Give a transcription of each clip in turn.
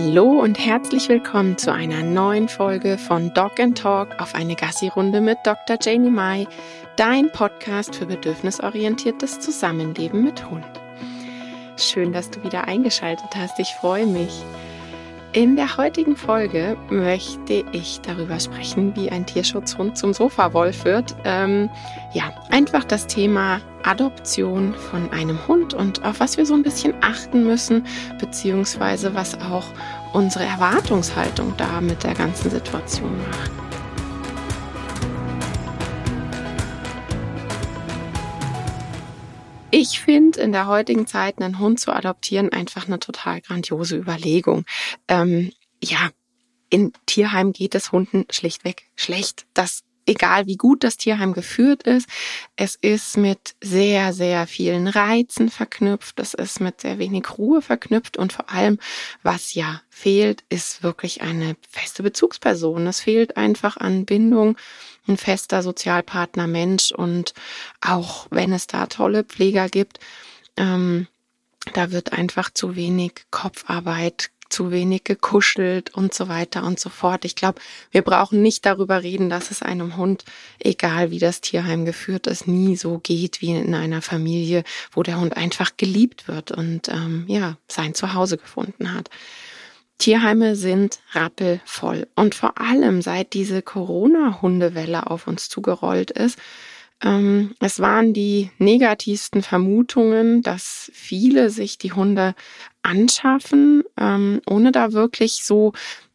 Hallo und herzlich willkommen zu einer neuen Folge von Dog and Talk auf eine Gassi-Runde mit Dr. Janie Mai, dein Podcast für bedürfnisorientiertes Zusammenleben mit Hund. Schön, dass du wieder eingeschaltet hast. Ich freue mich. In der heutigen Folge möchte ich darüber sprechen, wie ein Tierschutzhund zum Sofawolf wird. Ähm, ja, einfach das Thema Adoption von einem Hund und auf was wir so ein bisschen achten müssen, beziehungsweise was auch unsere Erwartungshaltung da mit der ganzen Situation macht. Ich finde in der heutigen Zeit einen Hund zu adoptieren einfach eine total grandiose Überlegung. Ähm, ja, in Tierheim geht es Hunden schlichtweg schlecht. Das egal wie gut das Tierheim geführt ist. Es ist mit sehr, sehr vielen Reizen verknüpft. Es ist mit sehr wenig Ruhe verknüpft. Und vor allem, was ja fehlt, ist wirklich eine feste Bezugsperson. Es fehlt einfach an Bindung ein fester Sozialpartner Mensch und auch wenn es da tolle Pfleger gibt, ähm, da wird einfach zu wenig Kopfarbeit, zu wenig gekuschelt und so weiter und so fort. Ich glaube, wir brauchen nicht darüber reden, dass es einem Hund, egal wie das Tierheim geführt ist, nie so geht wie in einer Familie, wo der Hund einfach geliebt wird und ähm, ja sein Zuhause gefunden hat. Tierheime sind rappelvoll. Und vor allem seit diese Corona-Hundewelle auf uns zugerollt ist, ähm, es waren die negativsten Vermutungen, dass viele sich die Hunde anschaffen, ähm, ohne da wirklich so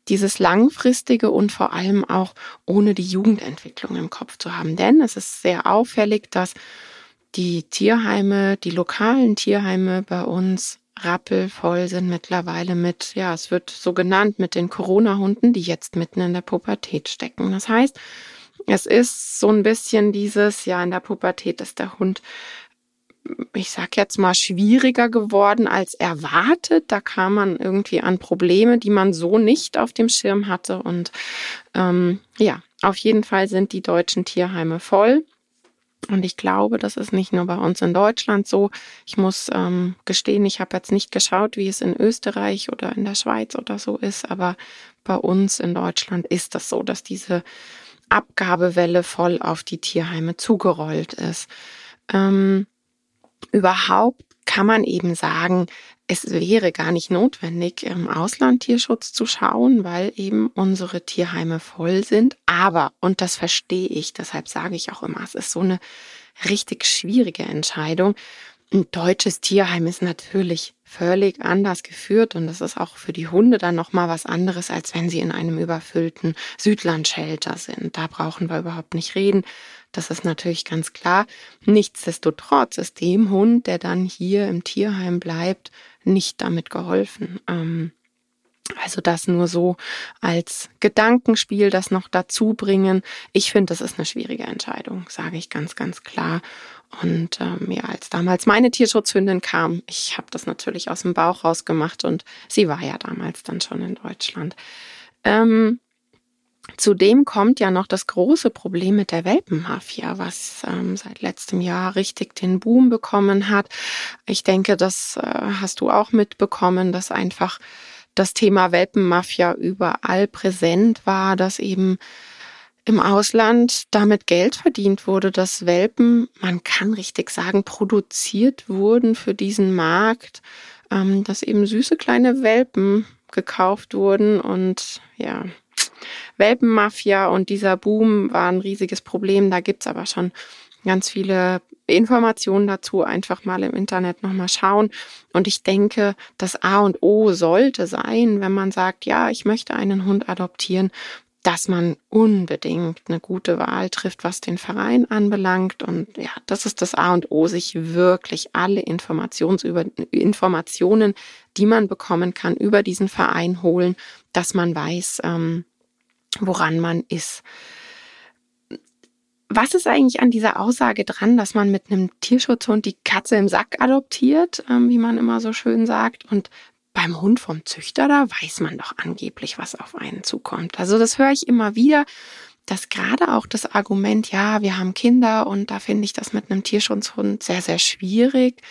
dieses langfristige und vor allem auch ohne die Jugendentwicklung im Kopf zu haben. Denn es ist sehr auffällig, dass die Tierheime, die lokalen Tierheime bei uns rappelvoll sind mittlerweile mit, ja, es wird so genannt, mit den Corona-Hunden, die jetzt mitten in der Pubertät stecken. Das heißt, es ist so ein bisschen dieses, ja, in der Pubertät ist der Hund, ich sag jetzt mal, schwieriger geworden als erwartet. Da kam man irgendwie an Probleme, die man so nicht auf dem Schirm hatte. Und ähm, ja, auf jeden Fall sind die deutschen Tierheime voll. Und ich glaube, das ist nicht nur bei uns in Deutschland so. Ich muss ähm, gestehen, ich habe jetzt nicht geschaut, wie es in Österreich oder in der Schweiz oder so ist, aber bei uns in Deutschland ist das so, dass diese Abgabewelle voll auf die Tierheime zugerollt ist. Ähm, überhaupt kann man eben sagen, es wäre gar nicht notwendig, im Ausland Tierschutz zu schauen, weil eben unsere Tierheime voll sind. Aber, und das verstehe ich, deshalb sage ich auch immer, es ist so eine richtig schwierige Entscheidung. Ein deutsches Tierheim ist natürlich völlig anders geführt und das ist auch für die Hunde dann nochmal was anderes, als wenn sie in einem überfüllten Südlandschelter sind. Da brauchen wir überhaupt nicht reden. Das ist natürlich ganz klar. Nichtsdestotrotz ist dem Hund, der dann hier im Tierheim bleibt, nicht damit geholfen. Ähm, also das nur so als Gedankenspiel, das noch dazu bringen. Ich finde, das ist eine schwierige Entscheidung, sage ich ganz, ganz klar. Und ähm, ja, als damals meine Tierschutzhündin kam, ich habe das natürlich aus dem Bauch rausgemacht und sie war ja damals dann schon in Deutschland. Ähm, Zudem kommt ja noch das große Problem mit der Welpenmafia, was ähm, seit letztem Jahr richtig den Boom bekommen hat. Ich denke, das äh, hast du auch mitbekommen, dass einfach das Thema Welpenmafia überall präsent war, dass eben im Ausland damit Geld verdient wurde, dass Welpen, man kann richtig sagen, produziert wurden für diesen Markt, ähm, dass eben süße kleine Welpen gekauft wurden und ja, Welpenmafia und dieser Boom war ein riesiges Problem. Da gibt's aber schon ganz viele Informationen dazu. Einfach mal im Internet nochmal schauen. Und ich denke, das A und O sollte sein, wenn man sagt, ja, ich möchte einen Hund adoptieren, dass man unbedingt eine gute Wahl trifft, was den Verein anbelangt. Und ja, das ist das A und O, sich wirklich alle Informations über, Informationen, die man bekommen kann, über diesen Verein holen, dass man weiß, ähm, woran man ist. Was ist eigentlich an dieser Aussage dran, dass man mit einem Tierschutzhund die Katze im Sack adoptiert, ähm, wie man immer so schön sagt, und beim Hund vom Züchter, da weiß man doch angeblich, was auf einen zukommt. Also das höre ich immer wieder, dass gerade auch das Argument, ja, wir haben Kinder und da finde ich das mit einem Tierschutzhund sehr, sehr schwierig.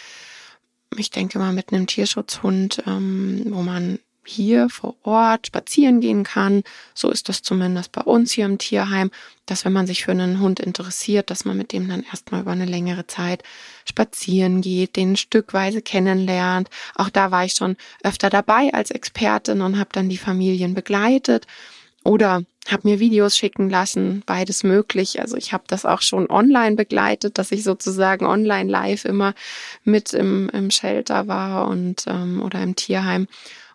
Ich denke mal mit einem Tierschutzhund, ähm, wo man hier vor Ort spazieren gehen kann. So ist das zumindest bei uns hier im Tierheim, dass wenn man sich für einen Hund interessiert, dass man mit dem dann erstmal über eine längere Zeit spazieren geht, den stückweise kennenlernt. Auch da war ich schon öfter dabei als Expertin und habe dann die Familien begleitet oder habe mir Videos schicken lassen, beides möglich. Also ich habe das auch schon online begleitet, dass ich sozusagen online live immer mit im, im Shelter war und ähm, oder im Tierheim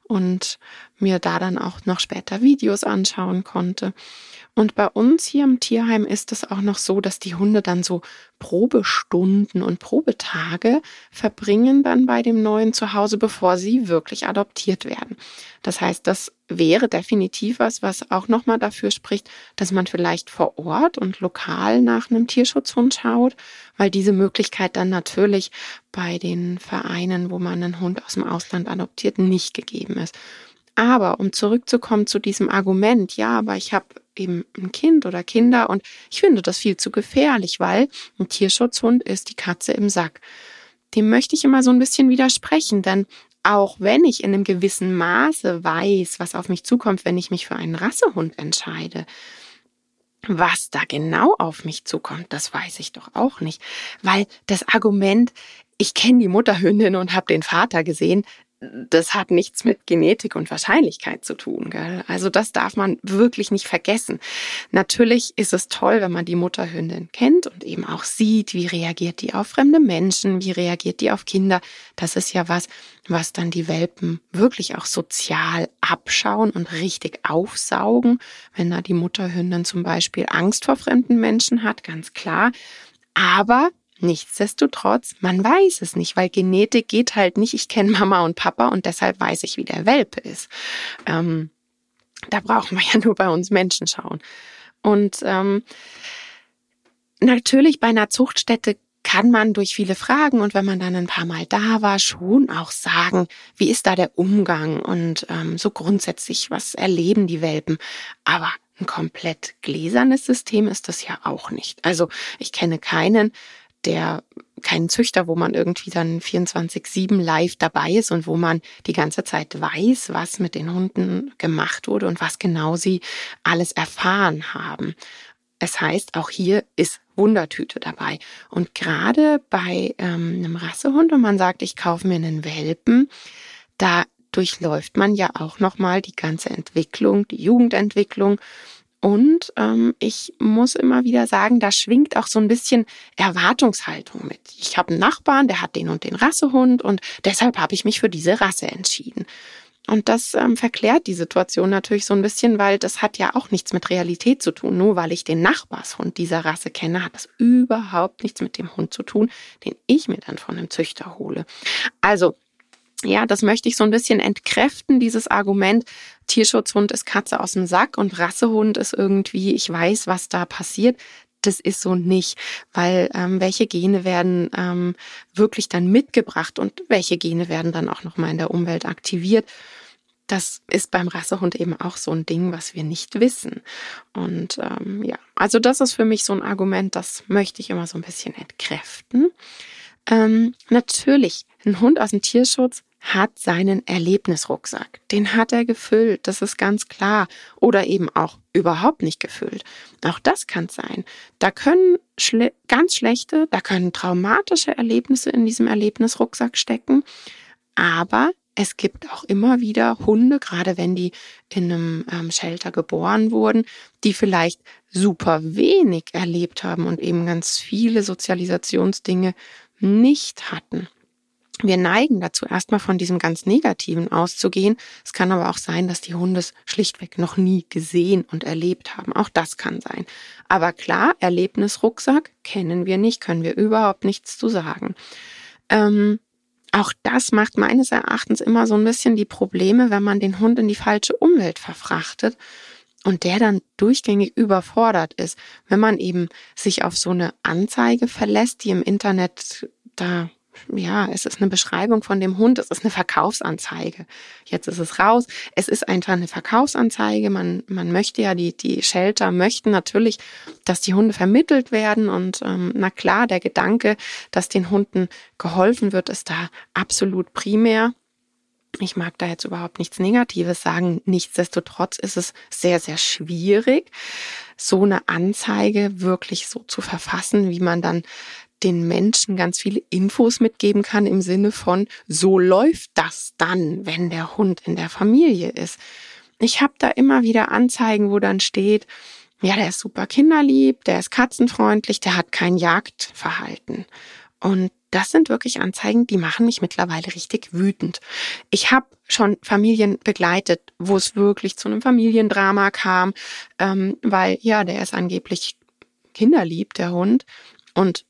und mir da dann auch noch später Videos anschauen konnte. Und bei uns hier im Tierheim ist es auch noch so, dass die Hunde dann so Probestunden und Probetage verbringen dann bei dem neuen Zuhause, bevor sie wirklich adoptiert werden. Das heißt, das wäre definitiv was, was auch nochmal dafür spricht, dass man vielleicht vor Ort und lokal nach einem Tierschutzhund schaut, weil diese Möglichkeit dann natürlich bei den Vereinen, wo man einen Hund aus dem Ausland adoptiert, nicht gegeben ist. Aber um zurückzukommen zu diesem Argument, ja, aber ich habe eben ein Kind oder Kinder und ich finde das viel zu gefährlich, weil ein Tierschutzhund ist die Katze im Sack. Dem möchte ich immer so ein bisschen widersprechen, denn auch wenn ich in einem gewissen Maße weiß, was auf mich zukommt, wenn ich mich für einen Rassehund entscheide, was da genau auf mich zukommt, das weiß ich doch auch nicht, weil das Argument, ich kenne die Mutterhündin und habe den Vater gesehen, das hat nichts mit Genetik und Wahrscheinlichkeit zu tun. Gell? Also das darf man wirklich nicht vergessen. Natürlich ist es toll, wenn man die Mutterhündin kennt und eben auch sieht, wie reagiert die auf fremde Menschen, wie reagiert die auf Kinder. Das ist ja was, was dann die Welpen wirklich auch sozial abschauen und richtig aufsaugen. Wenn da die Mutterhündin zum Beispiel Angst vor fremden Menschen hat, ganz klar. Aber Nichtsdestotrotz, man weiß es nicht, weil Genetik geht halt nicht, ich kenne Mama und Papa und deshalb weiß ich, wie der Welpe ist. Ähm, da brauchen wir ja nur bei uns Menschen schauen. Und ähm, natürlich bei einer Zuchtstätte kann man durch viele Fragen und wenn man dann ein paar Mal da war, schon auch sagen, wie ist da der Umgang und ähm, so grundsätzlich, was erleben die Welpen. Aber ein komplett gläsernes System ist das ja auch nicht. Also ich kenne keinen, der keinen Züchter, wo man irgendwie dann 24-7 live dabei ist und wo man die ganze Zeit weiß, was mit den Hunden gemacht wurde und was genau sie alles erfahren haben. Es heißt, auch hier ist Wundertüte dabei. Und gerade bei ähm, einem Rassehund, wenn man sagt, ich kaufe mir einen Welpen, da durchläuft man ja auch nochmal die ganze Entwicklung, die Jugendentwicklung und ähm, ich muss immer wieder sagen, da schwingt auch so ein bisschen Erwartungshaltung mit. Ich habe einen Nachbarn, der hat den und den Rassehund und deshalb habe ich mich für diese Rasse entschieden. Und das ähm, verklärt die Situation natürlich so ein bisschen, weil das hat ja auch nichts mit Realität zu tun. Nur weil ich den Nachbarshund dieser Rasse kenne, hat das überhaupt nichts mit dem Hund zu tun, den ich mir dann von einem Züchter hole. Also ja, das möchte ich so ein bisschen entkräften, dieses Argument, Tierschutzhund ist Katze aus dem Sack und Rassehund ist irgendwie, ich weiß, was da passiert. Das ist so nicht, weil ähm, welche Gene werden ähm, wirklich dann mitgebracht und welche Gene werden dann auch nochmal in der Umwelt aktiviert. Das ist beim Rassehund eben auch so ein Ding, was wir nicht wissen. Und ähm, ja, also das ist für mich so ein Argument, das möchte ich immer so ein bisschen entkräften. Ähm, natürlich, ein Hund aus dem Tierschutz hat seinen Erlebnisrucksack. Den hat er gefüllt, das ist ganz klar. Oder eben auch überhaupt nicht gefüllt. Auch das kann sein. Da können schle ganz schlechte, da können traumatische Erlebnisse in diesem Erlebnisrucksack stecken. Aber es gibt auch immer wieder Hunde, gerade wenn die in einem ähm, Shelter geboren wurden, die vielleicht super wenig erlebt haben und eben ganz viele Sozialisationsdinge nicht hatten. Wir neigen dazu, erstmal von diesem ganz Negativen auszugehen. Es kann aber auch sein, dass die Hunde es schlichtweg noch nie gesehen und erlebt haben. Auch das kann sein. Aber klar, Erlebnisrucksack kennen wir nicht, können wir überhaupt nichts zu sagen. Ähm, auch das macht meines Erachtens immer so ein bisschen die Probleme, wenn man den Hund in die falsche Umwelt verfrachtet und der dann durchgängig überfordert ist, wenn man eben sich auf so eine Anzeige verlässt, die im Internet da ja, es ist eine Beschreibung von dem Hund, es ist eine Verkaufsanzeige. Jetzt ist es raus. Es ist einfach eine Verkaufsanzeige. Man, man möchte ja, die, die Shelter möchten natürlich, dass die Hunde vermittelt werden. Und ähm, na klar, der Gedanke, dass den Hunden geholfen wird, ist da absolut primär. Ich mag da jetzt überhaupt nichts Negatives sagen. Nichtsdestotrotz ist es sehr, sehr schwierig, so eine Anzeige wirklich so zu verfassen, wie man dann den Menschen ganz viele Infos mitgeben kann im Sinne von, so läuft das dann, wenn der Hund in der Familie ist. Ich habe da immer wieder Anzeigen, wo dann steht, ja, der ist super kinderlieb, der ist katzenfreundlich, der hat kein Jagdverhalten. Und das sind wirklich Anzeigen, die machen mich mittlerweile richtig wütend. Ich habe schon Familien begleitet, wo es wirklich zu einem Familiendrama kam, ähm, weil ja, der ist angeblich kinderlieb, der Hund. Und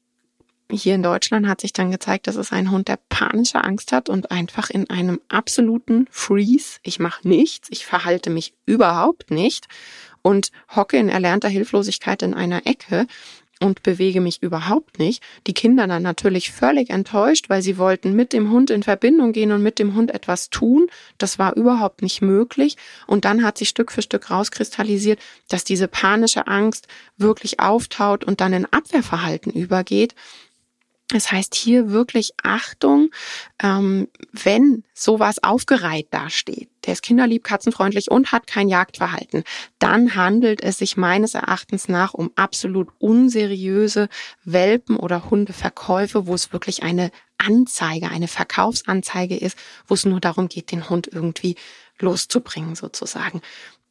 hier in Deutschland hat sich dann gezeigt, dass es ein Hund, der panische Angst hat und einfach in einem absoluten Freeze, ich mache nichts, ich verhalte mich überhaupt nicht und hocke in erlernter Hilflosigkeit in einer Ecke und bewege mich überhaupt nicht. Die Kinder dann natürlich völlig enttäuscht, weil sie wollten mit dem Hund in Verbindung gehen und mit dem Hund etwas tun. Das war überhaupt nicht möglich. Und dann hat sich Stück für Stück rauskristallisiert, dass diese panische Angst wirklich auftaut und dann in Abwehrverhalten übergeht. Das heißt hier wirklich Achtung, ähm, wenn sowas aufgereiht dasteht, der ist kinderlieb, katzenfreundlich und hat kein Jagdverhalten, dann handelt es sich meines Erachtens nach um absolut unseriöse Welpen- oder Hundeverkäufe, wo es wirklich eine Anzeige, eine Verkaufsanzeige ist, wo es nur darum geht, den Hund irgendwie loszubringen sozusagen.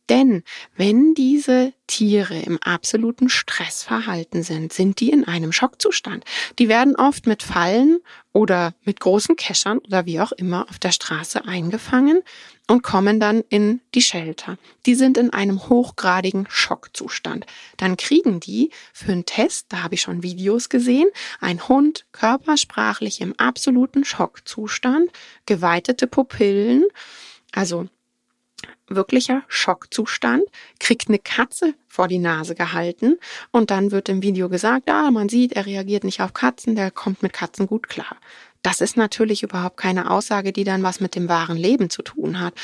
Denn wenn diese Tiere im absoluten Stressverhalten sind, sind die in einem Schockzustand. Die werden oft mit Fallen oder mit großen Keschern oder wie auch immer auf der Straße eingefangen und kommen dann in die Shelter. Die sind in einem hochgradigen Schockzustand. Dann kriegen die für einen Test, da habe ich schon Videos gesehen, ein Hund körpersprachlich im absoluten Schockzustand, geweitete Pupillen, also wirklicher Schockzustand, kriegt eine Katze vor die Nase gehalten und dann wird im Video gesagt, ah, man sieht, er reagiert nicht auf Katzen, der kommt mit Katzen gut klar. Das ist natürlich überhaupt keine Aussage, die dann was mit dem wahren Leben zu tun hat.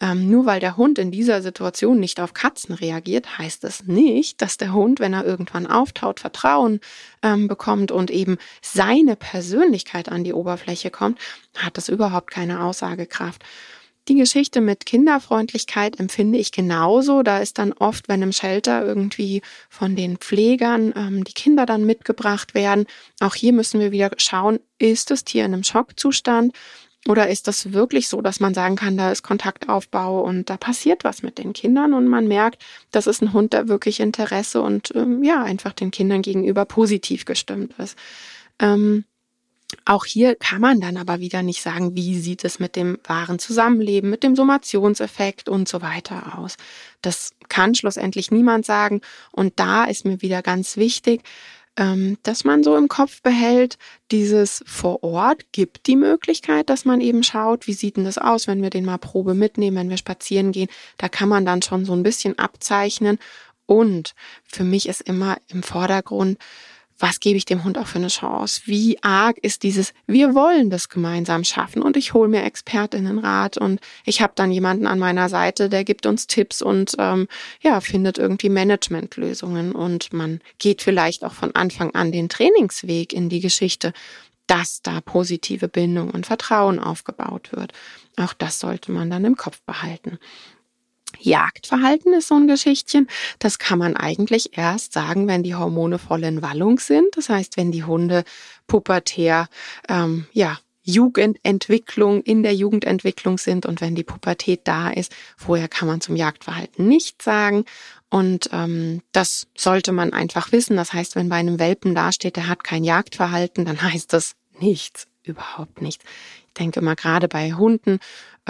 Ähm, nur weil der Hund in dieser Situation nicht auf Katzen reagiert, heißt es nicht, dass der Hund, wenn er irgendwann auftaut, Vertrauen ähm, bekommt und eben seine Persönlichkeit an die Oberfläche kommt, hat das überhaupt keine Aussagekraft. Die Geschichte mit Kinderfreundlichkeit empfinde ich genauso. Da ist dann oft, wenn im Shelter irgendwie von den Pflegern ähm, die Kinder dann mitgebracht werden. Auch hier müssen wir wieder schauen, ist das Tier in einem Schockzustand? Oder ist das wirklich so, dass man sagen kann, da ist Kontaktaufbau und da passiert was mit den Kindern und man merkt, das ist ein Hund, der wirklich Interesse und ähm, ja, einfach den Kindern gegenüber positiv gestimmt ist. Ähm, auch hier kann man dann aber wieder nicht sagen, wie sieht es mit dem wahren Zusammenleben, mit dem Summationseffekt und so weiter aus. Das kann schlussendlich niemand sagen. Und da ist mir wieder ganz wichtig, ähm, dass man so im Kopf behält, dieses vor Ort gibt die Möglichkeit, dass man eben schaut, wie sieht denn das aus, wenn wir den mal Probe mitnehmen, wenn wir spazieren gehen. Da kann man dann schon so ein bisschen abzeichnen. Und für mich ist immer im Vordergrund, was gebe ich dem Hund auch für eine Chance? Wie arg ist dieses, wir wollen das gemeinsam schaffen und ich hole mir Expertinnenrat und ich habe dann jemanden an meiner Seite, der gibt uns Tipps und ähm, ja, findet irgendwie Managementlösungen und man geht vielleicht auch von Anfang an den Trainingsweg in die Geschichte, dass da positive Bindung und Vertrauen aufgebaut wird. Auch das sollte man dann im Kopf behalten. Jagdverhalten ist so ein Geschichtchen. Das kann man eigentlich erst sagen, wenn die Hormone voll in Wallung sind. Das heißt, wenn die Hunde pubertär, ähm, ja, Jugendentwicklung, in der Jugendentwicklung sind und wenn die Pubertät da ist. Vorher kann man zum Jagdverhalten nichts sagen. Und ähm, das sollte man einfach wissen. Das heißt, wenn bei einem Welpen dasteht, der hat kein Jagdverhalten, dann heißt das nichts, überhaupt nichts. Ich denke mal, gerade bei Hunden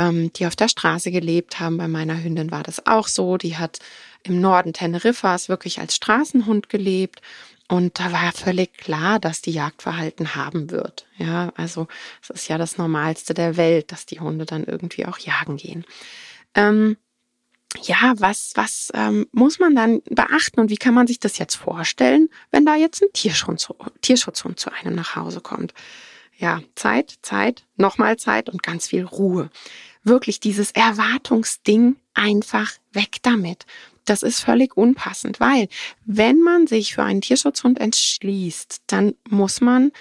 ähm, die auf der Straße gelebt haben. Bei meiner Hündin war das auch so. Die hat im Norden Teneriffas wirklich als Straßenhund gelebt. Und da war völlig klar, dass die Jagdverhalten haben wird. Ja, also es ist ja das Normalste der Welt, dass die Hunde dann irgendwie auch jagen gehen. Ähm, ja, was, was ähm, muss man dann beachten und wie kann man sich das jetzt vorstellen, wenn da jetzt ein Tierschutz, Tierschutzhund zu einem nach Hause kommt? Ja, Zeit, Zeit, nochmal Zeit und ganz viel Ruhe wirklich dieses Erwartungsding einfach weg damit. Das ist völlig unpassend, weil wenn man sich für einen Tierschutzhund entschließt, dann muss man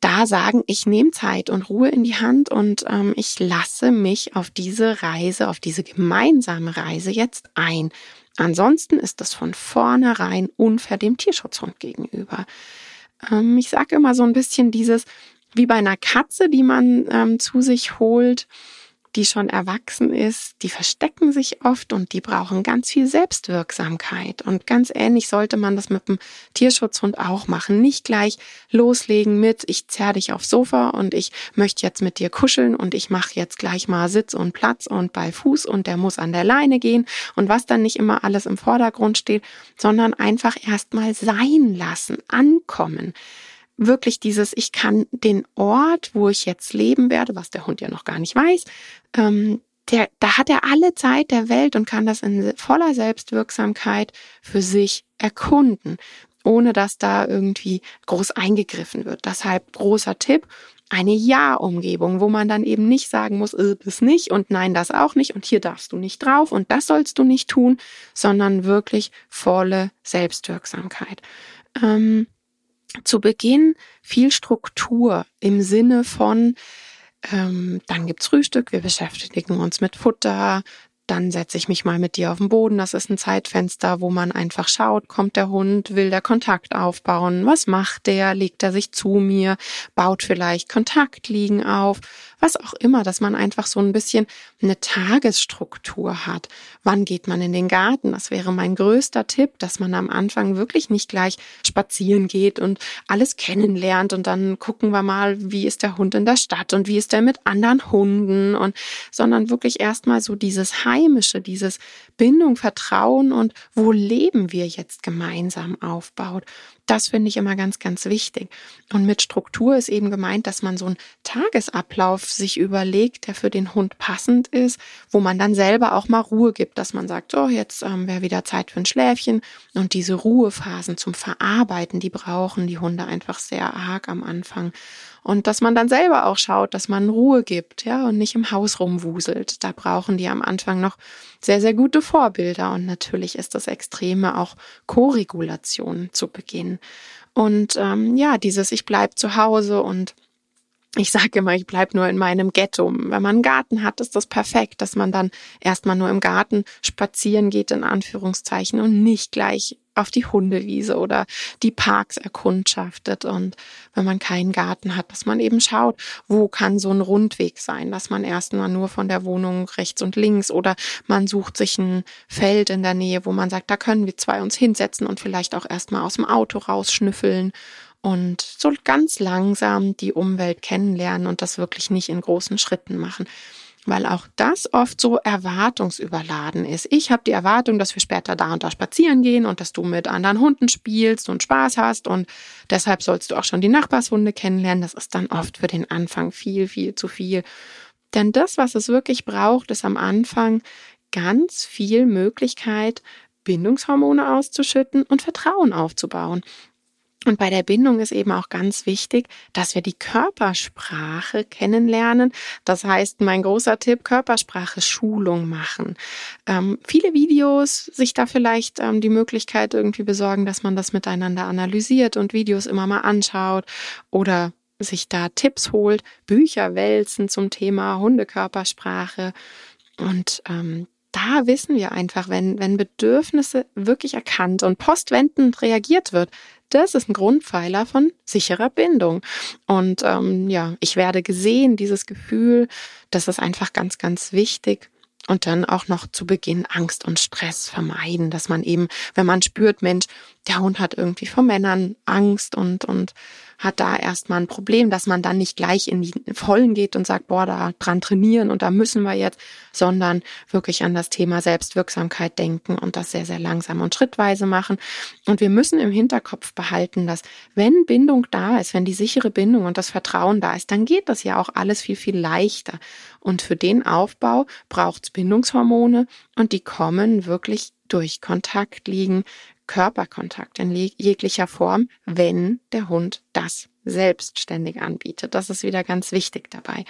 da sagen, ich nehme Zeit und Ruhe in die Hand und ähm, ich lasse mich auf diese Reise, auf diese gemeinsame Reise jetzt ein. Ansonsten ist das von vornherein unfair dem Tierschutzhund gegenüber. Ähm, ich sage immer so ein bisschen dieses, wie bei einer Katze, die man ähm, zu sich holt, die schon erwachsen ist, die verstecken sich oft und die brauchen ganz viel Selbstwirksamkeit. Und ganz ähnlich sollte man das mit dem Tierschutzhund auch machen. Nicht gleich loslegen mit, ich zerr dich aufs Sofa und ich möchte jetzt mit dir kuscheln und ich mache jetzt gleich mal Sitz und Platz und bei Fuß und der muss an der Leine gehen und was dann nicht immer alles im Vordergrund steht, sondern einfach erstmal sein lassen, ankommen wirklich dieses, ich kann den Ort, wo ich jetzt leben werde, was der Hund ja noch gar nicht weiß, ähm, der, da hat er alle Zeit der Welt und kann das in voller Selbstwirksamkeit für sich erkunden, ohne dass da irgendwie groß eingegriffen wird. Deshalb großer Tipp, eine Ja-Umgebung, wo man dann eben nicht sagen muss, äh, nicht und nein, das auch nicht und hier darfst du nicht drauf und das sollst du nicht tun, sondern wirklich volle Selbstwirksamkeit. Ähm, zu Beginn viel Struktur im Sinne von, ähm, dann gibt's Frühstück, wir beschäftigen uns mit Futter, dann setze ich mich mal mit dir auf den Boden. Das ist ein Zeitfenster, wo man einfach schaut, kommt der Hund, will der Kontakt aufbauen, was macht der, legt er sich zu mir, baut vielleicht Kontaktliegen auf, was auch immer, dass man einfach so ein bisschen eine Tagesstruktur hat. Wann geht man in den Garten? Das wäre mein größter Tipp, dass man am Anfang wirklich nicht gleich spazieren geht und alles kennenlernt und dann gucken wir mal, wie ist der Hund in der Stadt und wie ist der mit anderen Hunden und sondern wirklich erstmal so dieses Heimische, dieses Bindung, Vertrauen und wo leben wir jetzt gemeinsam aufbaut. Das finde ich immer ganz, ganz wichtig. Und mit Struktur ist eben gemeint, dass man so einen Tagesablauf sich überlegt, der für den Hund passend ist, wo man dann selber auch mal Ruhe gibt, dass man sagt, so, jetzt ähm, wäre wieder Zeit für ein Schläfchen. Und diese Ruhephasen zum Verarbeiten, die brauchen die Hunde einfach sehr arg am Anfang. Und dass man dann selber auch schaut, dass man Ruhe gibt, ja, und nicht im Haus rumwuselt. Da brauchen die am Anfang noch sehr, sehr gute Vorbilder. Und natürlich ist das Extreme auch Koregulation zu Beginn. Und ähm, ja, dieses Ich bleib zu Hause und ich sage immer, ich bleib nur in meinem Ghetto. Wenn man einen Garten hat, ist das perfekt, dass man dann erstmal nur im Garten spazieren geht, in Anführungszeichen, und nicht gleich auf die Hundewiese oder die Parks erkundschaftet. Und wenn man keinen Garten hat, dass man eben schaut, wo kann so ein Rundweg sein, dass man erstmal nur von der Wohnung rechts und links oder man sucht sich ein Feld in der Nähe, wo man sagt, da können wir zwei uns hinsetzen und vielleicht auch erstmal aus dem Auto rausschnüffeln und so ganz langsam die Umwelt kennenlernen und das wirklich nicht in großen Schritten machen weil auch das oft so erwartungsüberladen ist. Ich habe die Erwartung, dass wir später da und da spazieren gehen und dass du mit anderen Hunden spielst und Spaß hast und deshalb sollst du auch schon die Nachbarshunde kennenlernen. Das ist dann oft für den Anfang viel, viel zu viel. Denn das, was es wirklich braucht, ist am Anfang ganz viel Möglichkeit, Bindungshormone auszuschütten und Vertrauen aufzubauen. Und bei der Bindung ist eben auch ganz wichtig, dass wir die Körpersprache kennenlernen. Das heißt, mein großer Tipp, Körpersprache Schulung machen. Ähm, viele Videos, sich da vielleicht ähm, die Möglichkeit irgendwie besorgen, dass man das miteinander analysiert und Videos immer mal anschaut oder sich da Tipps holt, Bücher wälzen zum Thema Hundekörpersprache. Und ähm, da wissen wir einfach, wenn, wenn Bedürfnisse wirklich erkannt und postwendend reagiert wird, das ist ein Grundpfeiler von sicherer Bindung. Und ähm, ja, ich werde gesehen, dieses Gefühl, das ist einfach ganz, ganz wichtig. Und dann auch noch zu Beginn Angst und Stress vermeiden, dass man eben, wenn man spürt, Mensch, der Hund hat irgendwie vor Männern Angst und, und hat da erstmal ein Problem, dass man dann nicht gleich in die Vollen geht und sagt, boah, da dran trainieren und da müssen wir jetzt, sondern wirklich an das Thema Selbstwirksamkeit denken und das sehr, sehr langsam und schrittweise machen. Und wir müssen im Hinterkopf behalten, dass wenn Bindung da ist, wenn die sichere Bindung und das Vertrauen da ist, dann geht das ja auch alles viel, viel leichter. Und für den Aufbau braucht es Bindungshormone und die kommen wirklich durch Kontakt liegen, Körperkontakt in jeglicher Form, wenn der Hund das selbstständig anbietet. Das ist wieder ganz wichtig dabei.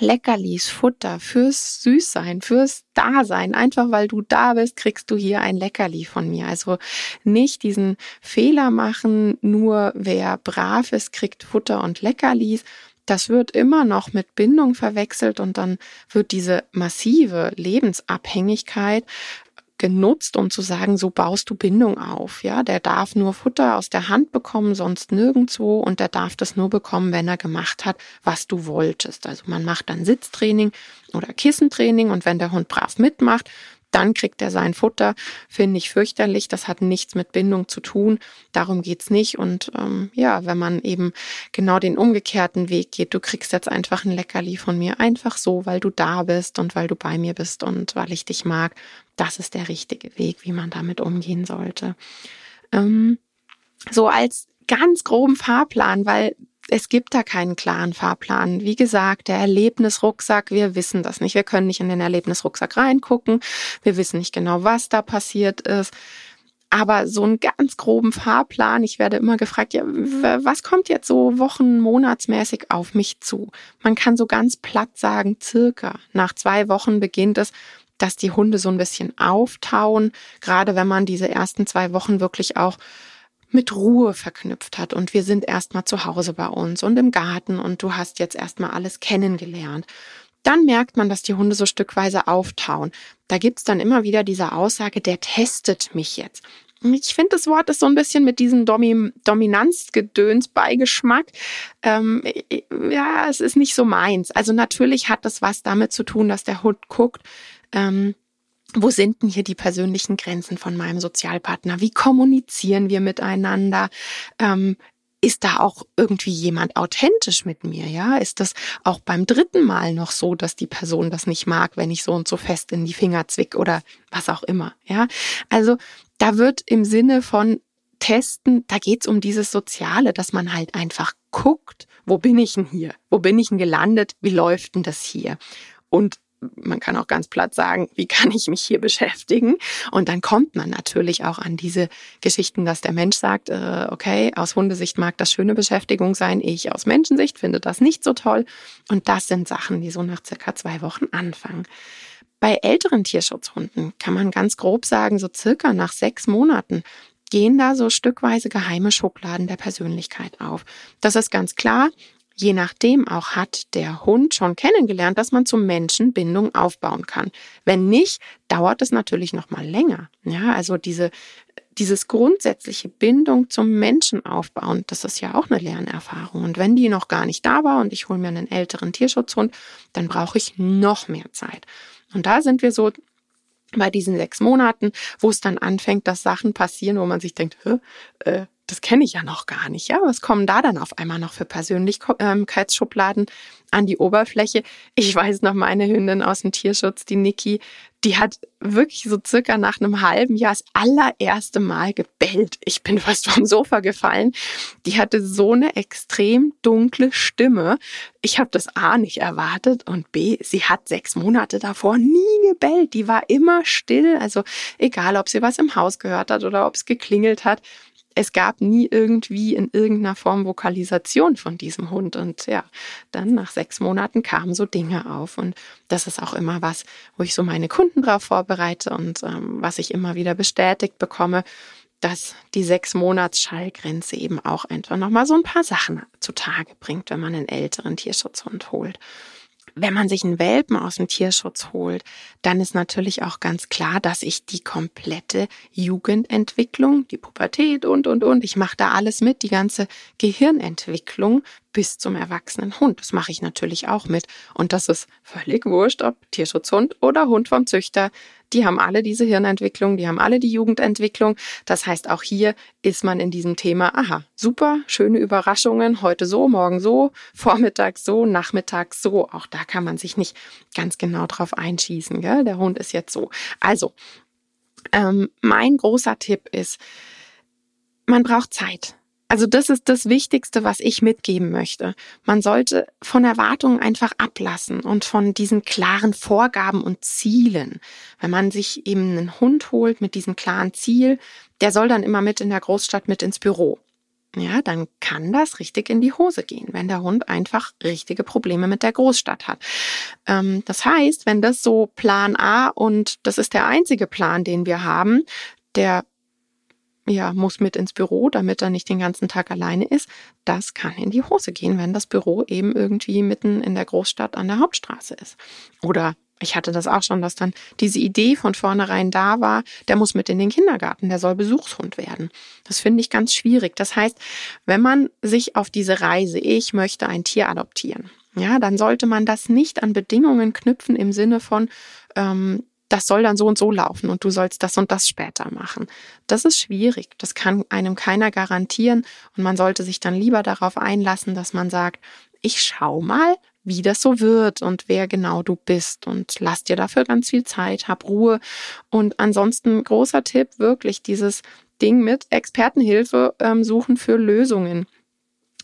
Leckerlis, Futter, fürs Süßsein, fürs Dasein. Einfach weil du da bist, kriegst du hier ein Leckerli von mir. Also nicht diesen Fehler machen, nur wer brav ist, kriegt Futter und Leckerlis. Das wird immer noch mit Bindung verwechselt und dann wird diese massive Lebensabhängigkeit genutzt, um zu sagen, so baust du Bindung auf. Ja, der darf nur Futter aus der Hand bekommen, sonst nirgendwo und der darf das nur bekommen, wenn er gemacht hat, was du wolltest. Also man macht dann Sitztraining oder Kissentraining und wenn der Hund brav mitmacht, dann kriegt er sein Futter. Finde ich fürchterlich. Das hat nichts mit Bindung zu tun. Darum geht's nicht. Und ähm, ja, wenn man eben genau den umgekehrten Weg geht, du kriegst jetzt einfach ein Leckerli von mir, einfach so, weil du da bist und weil du bei mir bist und weil ich dich mag. Das ist der richtige Weg, wie man damit umgehen sollte. Ähm, so als ganz groben Fahrplan, weil es gibt da keinen klaren Fahrplan. Wie gesagt, der Erlebnisrucksack, wir wissen das nicht. Wir können nicht in den Erlebnisrucksack reingucken. Wir wissen nicht genau, was da passiert ist. Aber so einen ganz groben Fahrplan, ich werde immer gefragt, ja, was kommt jetzt so wochen-, monatsmäßig auf mich zu? Man kann so ganz platt sagen, circa nach zwei Wochen beginnt es, dass die Hunde so ein bisschen auftauen, gerade wenn man diese ersten zwei Wochen wirklich auch mit Ruhe verknüpft hat und wir sind erstmal zu Hause bei uns und im Garten und du hast jetzt erstmal alles kennengelernt. Dann merkt man, dass die Hunde so stückweise auftauen. Da gibt's dann immer wieder diese Aussage, der testet mich jetzt. Ich finde, das Wort ist so ein bisschen mit diesem Domi Dominanzgedöns Beigeschmack. Ähm, ja, es ist nicht so meins. Also natürlich hat das was damit zu tun, dass der Hund guckt, ähm, wo sind denn hier die persönlichen Grenzen von meinem Sozialpartner? Wie kommunizieren wir miteinander? Ähm, ist da auch irgendwie jemand authentisch mit mir? Ja, ist das auch beim dritten Mal noch so, dass die Person das nicht mag, wenn ich so und so fest in die Finger zwick oder was auch immer? Ja, also da wird im Sinne von Testen, da geht's um dieses Soziale, dass man halt einfach guckt, wo bin ich denn hier? Wo bin ich denn gelandet? Wie läuft denn das hier? Und man kann auch ganz platt sagen, wie kann ich mich hier beschäftigen? Und dann kommt man natürlich auch an diese Geschichten, dass der Mensch sagt, äh, okay, aus Hundesicht mag das schöne Beschäftigung sein, ich aus Menschensicht finde das nicht so toll. Und das sind Sachen, die so nach circa zwei Wochen anfangen. Bei älteren Tierschutzhunden kann man ganz grob sagen, so circa nach sechs Monaten gehen da so stückweise geheime Schubladen der Persönlichkeit auf. Das ist ganz klar je nachdem auch hat der Hund schon kennengelernt, dass man zum Menschen Bindung aufbauen kann. Wenn nicht, dauert es natürlich noch mal länger. Ja, also diese dieses grundsätzliche Bindung zum Menschen aufbauen, das ist ja auch eine Lernerfahrung. Und wenn die noch gar nicht da war und ich hole mir einen älteren Tierschutzhund, dann brauche ich noch mehr Zeit. Und da sind wir so bei diesen sechs Monaten, wo es dann anfängt, dass Sachen passieren, wo man sich denkt, äh, das kenne ich ja noch gar nicht. Ja, was kommen da dann auf einmal noch für Persönlichkeitsschubladen an die Oberfläche? Ich weiß noch meine Hündin aus dem Tierschutz, die Niki, die hat wirklich so circa nach einem halben Jahr das allererste Mal gebellt. Ich bin fast vom Sofa gefallen. Die hatte so eine extrem dunkle Stimme. Ich habe das A nicht erwartet und B, sie hat sechs Monate davor nie gebellt. Die war immer still. Also egal, ob sie was im Haus gehört hat oder ob es geklingelt hat es gab nie irgendwie in irgendeiner Form Vokalisation von diesem Hund. Und ja, dann nach sechs Monaten kamen so Dinge auf. Und das ist auch immer was, wo ich so meine Kunden drauf vorbereite und ähm, was ich immer wieder bestätigt bekomme, dass die sechs Monats Schallgrenze eben auch einfach nochmal so ein paar Sachen zutage bringt, wenn man einen älteren Tierschutzhund holt. Wenn man sich einen Welpen aus dem Tierschutz holt, dann ist natürlich auch ganz klar, dass ich die komplette Jugendentwicklung, die Pubertät und, und, und, ich mache da alles mit, die ganze Gehirnentwicklung bis zum erwachsenen Hund. Das mache ich natürlich auch mit. Und das ist völlig wurscht, ob Tierschutzhund oder Hund vom Züchter. Die haben alle diese Hirnentwicklung, die haben alle die Jugendentwicklung. Das heißt, auch hier ist man in diesem Thema, aha, super, schöne Überraschungen, heute so, morgen so, vormittags so, nachmittags so. Auch da kann man sich nicht ganz genau drauf einschießen. Gell? Der Hund ist jetzt so. Also, ähm, mein großer Tipp ist, man braucht Zeit. Also das ist das Wichtigste, was ich mitgeben möchte. Man sollte von Erwartungen einfach ablassen und von diesen klaren Vorgaben und Zielen. Wenn man sich eben einen Hund holt mit diesem klaren Ziel, der soll dann immer mit in der Großstadt mit ins Büro. ja, dann kann das richtig in die Hose gehen, wenn der Hund einfach richtige Probleme mit der Großstadt hat. Ähm, das heißt, wenn das so Plan A und das ist der einzige Plan, den wir haben, der ja, muss mit ins Büro, damit er nicht den ganzen Tag alleine ist. Das kann in die Hose gehen, wenn das Büro eben irgendwie mitten in der Großstadt an der Hauptstraße ist. Oder ich hatte das auch schon, dass dann diese Idee von vornherein da war, der muss mit in den Kindergarten, der soll Besuchshund werden. Das finde ich ganz schwierig. Das heißt, wenn man sich auf diese Reise, ich möchte ein Tier adoptieren, ja, dann sollte man das nicht an Bedingungen knüpfen im Sinne von, ähm, das soll dann so und so laufen und du sollst das und das später machen. Das ist schwierig. Das kann einem keiner garantieren und man sollte sich dann lieber darauf einlassen, dass man sagt, ich schau mal, wie das so wird und wer genau du bist und lass dir dafür ganz viel Zeit, hab Ruhe und ansonsten großer Tipp, wirklich dieses Ding mit Expertenhilfe ähm, suchen für Lösungen.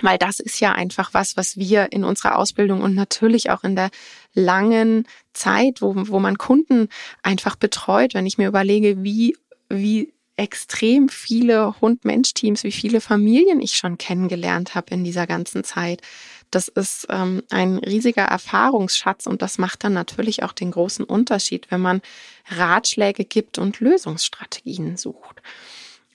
Weil das ist ja einfach was, was wir in unserer Ausbildung und natürlich auch in der langen Zeit, wo, wo man Kunden einfach betreut, wenn ich mir überlege, wie, wie extrem viele Hund-Mensch-Teams, wie viele Familien ich schon kennengelernt habe in dieser ganzen Zeit. Das ist ähm, ein riesiger Erfahrungsschatz und das macht dann natürlich auch den großen Unterschied, wenn man Ratschläge gibt und Lösungsstrategien sucht.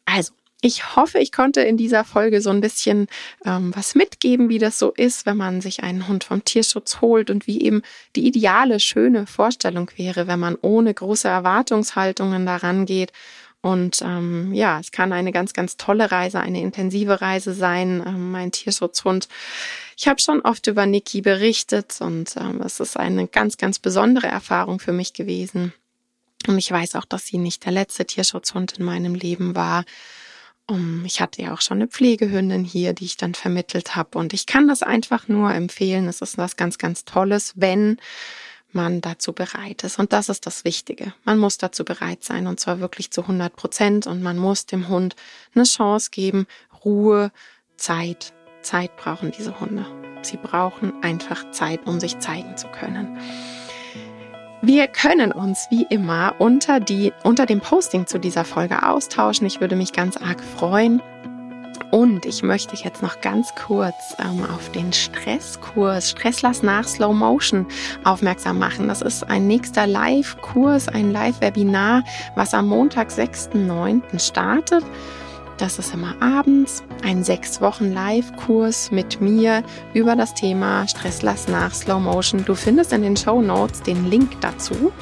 Also, ich hoffe, ich konnte in dieser Folge so ein bisschen ähm, was mitgeben, wie das so ist, wenn man sich einen Hund vom Tierschutz holt und wie eben die ideale, schöne Vorstellung wäre, wenn man ohne große Erwartungshaltungen daran geht. Und ähm, ja, es kann eine ganz, ganz tolle Reise, eine intensive Reise sein. Ähm, mein Tierschutzhund. Ich habe schon oft über Niki berichtet und ähm, es ist eine ganz, ganz besondere Erfahrung für mich gewesen. Und ich weiß auch, dass sie nicht der letzte Tierschutzhund in meinem Leben war. Um, ich hatte ja auch schon eine Pflegehündin hier, die ich dann vermittelt habe. Und ich kann das einfach nur empfehlen. Es ist was ganz, ganz Tolles, wenn man dazu bereit ist. Und das ist das Wichtige. Man muss dazu bereit sein und zwar wirklich zu 100 Prozent. Und man muss dem Hund eine Chance geben, Ruhe, Zeit. Zeit brauchen diese Hunde. Sie brauchen einfach Zeit, um sich zeigen zu können. Wir können uns wie immer unter, die, unter dem Posting zu dieser Folge austauschen. Ich würde mich ganz arg freuen. Und ich möchte jetzt noch ganz kurz ähm, auf den Stresskurs Stresslass nach Slow Motion aufmerksam machen. Das ist ein nächster Live-Kurs, ein Live-Webinar, was am Montag, 6.9. startet. Das ist immer abends ein sechs Wochen Live-Kurs mit mir über das Thema Stresslass nach Slow Motion. Du findest in den Show Notes den Link dazu.